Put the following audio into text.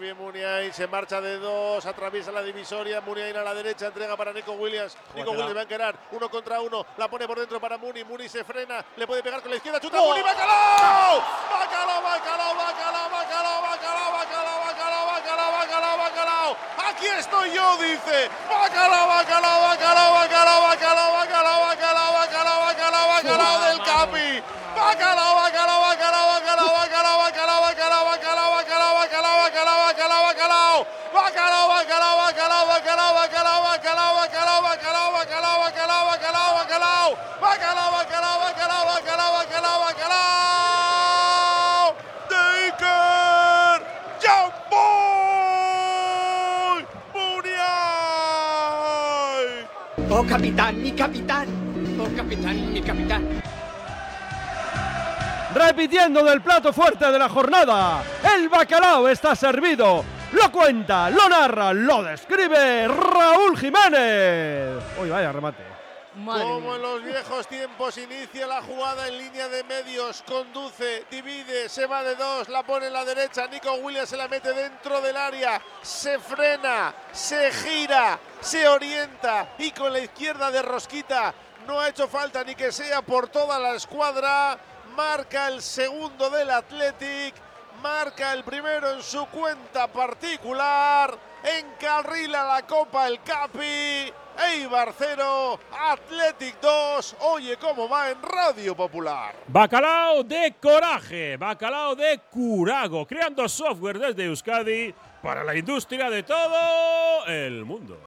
bien Muniain, se marcha de dos, atraviesa la divisoria, Muniain a la derecha, entrega para Nico Williams. Nico Williams va a encarar, uno contra uno, la pone por dentro para Muni, Muni se frena, le puede pegar con la izquierda, chuta Muni, Bacalao, Bacalao, Bacalao, Bacalao, Bacalao, Bacalao, Bacalao, Bacalao, Bacalao, Bacalao, Bacalao. Aquí estoy yo, dice. Bacalao, Bacalao, Bacalao, Bacalao, Bacalao, Bacalao, Bacalao, Bacalao, Bacalao, Bacalao del Capi. Bacalao, Bacalao, Bacalao. Bacalao, Bacalao, Bacalao, Bacalao, Bacalao, Bacalao, Bacalao, Bacalao, Bacalao, Bacalao, Bacalao, Bacalao. Bacalao, Bacalao, Bacalao, Bacalao, Bacalao, Bacalao. De Iker Jamboy Muniain. Oh capitán, mi capitán. Oh capitán, mi capitán. Repitiendo del plato fuerte de la jornada, el bacalao está servido. Lo cuenta, lo narra, lo describe Raúl Jiménez. Uy, vaya remate. Como en los viejos tiempos, inicia la jugada en línea de medios, conduce, divide, se va de dos, la pone en la derecha, Nico Williams se la mete dentro del área, se frena, se gira, se orienta y con la izquierda de Rosquita no ha hecho falta ni que sea por toda la escuadra, marca el segundo del Athletic, marca el primero en su cuenta particular, encarrila la Copa el Capi. Eibar 0, Athletic 2. Oye cómo va en Radio Popular. Bacalao de coraje, bacalao de curago, creando software desde Euskadi para la industria de todo el mundo.